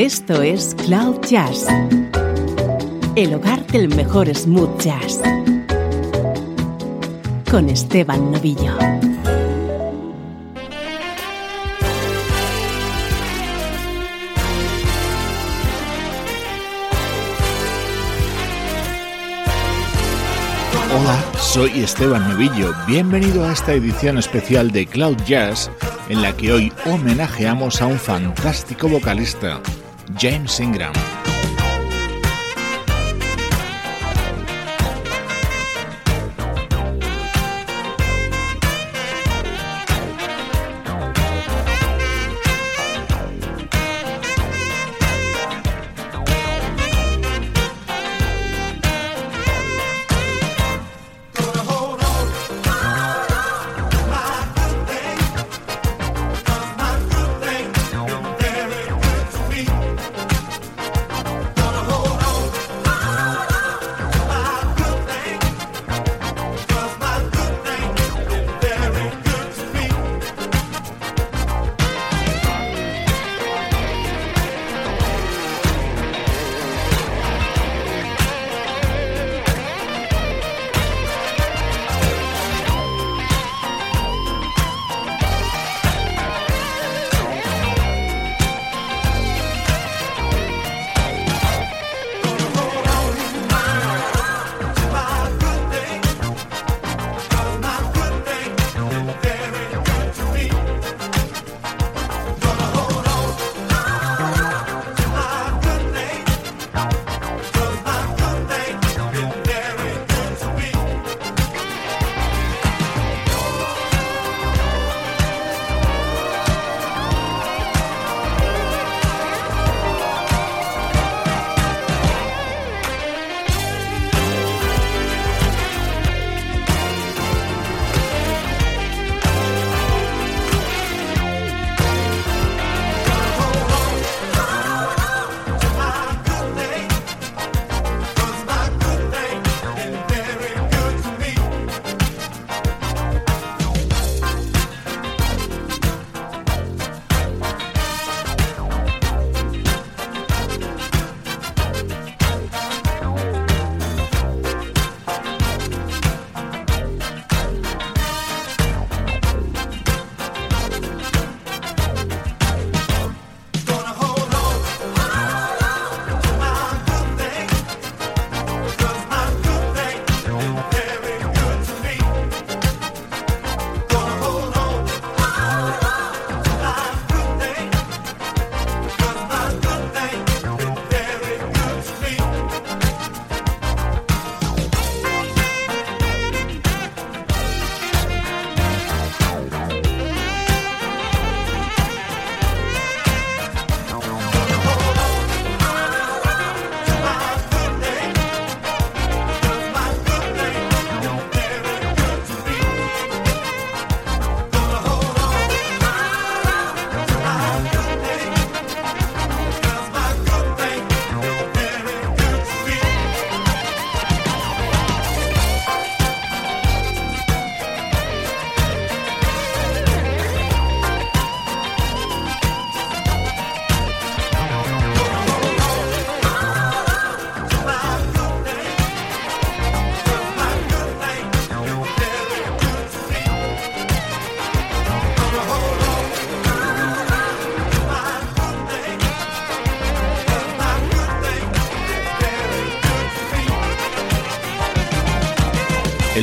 Esto es Cloud Jazz, el hogar del mejor smooth jazz, con Esteban Novillo. Hola, soy Esteban Novillo. Bienvenido a esta edición especial de Cloud Jazz en la que hoy homenajeamos a un fantástico vocalista, James Ingram.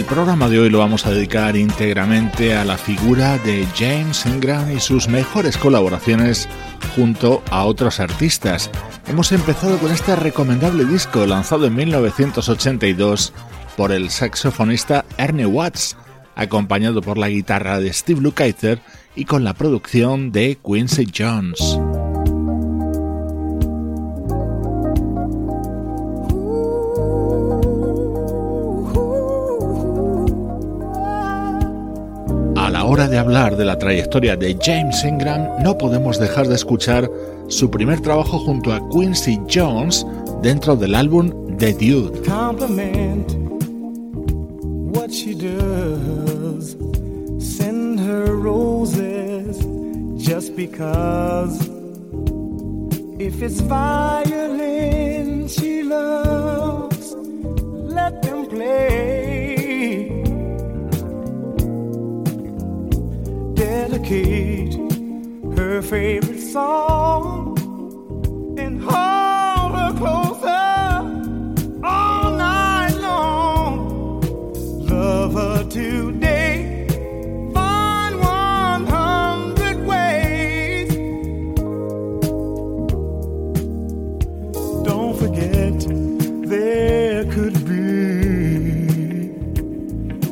Programa de hoy lo vamos a dedicar íntegramente a la figura de James Ingram y sus mejores colaboraciones junto a otros artistas. Hemos empezado con este recomendable disco lanzado en 1982 por el saxofonista Ernie Watts, acompañado por la guitarra de Steve Lukather y con la producción de Quincy Jones. De hablar de la trayectoria de James Ingram, no podemos dejar de escuchar su primer trabajo junto a Quincy Jones dentro del álbum The Dude. What she does. Send her roses just because. If it's violin she loves, let them play. Dedicate her favorite song and hold her closer all night long. Love her today. Find one hundred ways. Don't forget there could be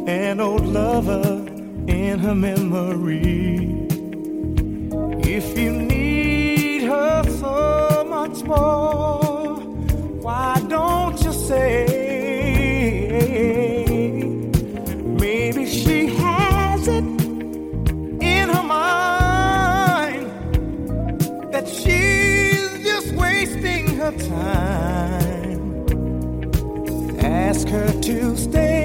an old lover in her memory. If you need her so much more, why don't you say? Maybe she has it in her mind that she's just wasting her time. Ask her to stay.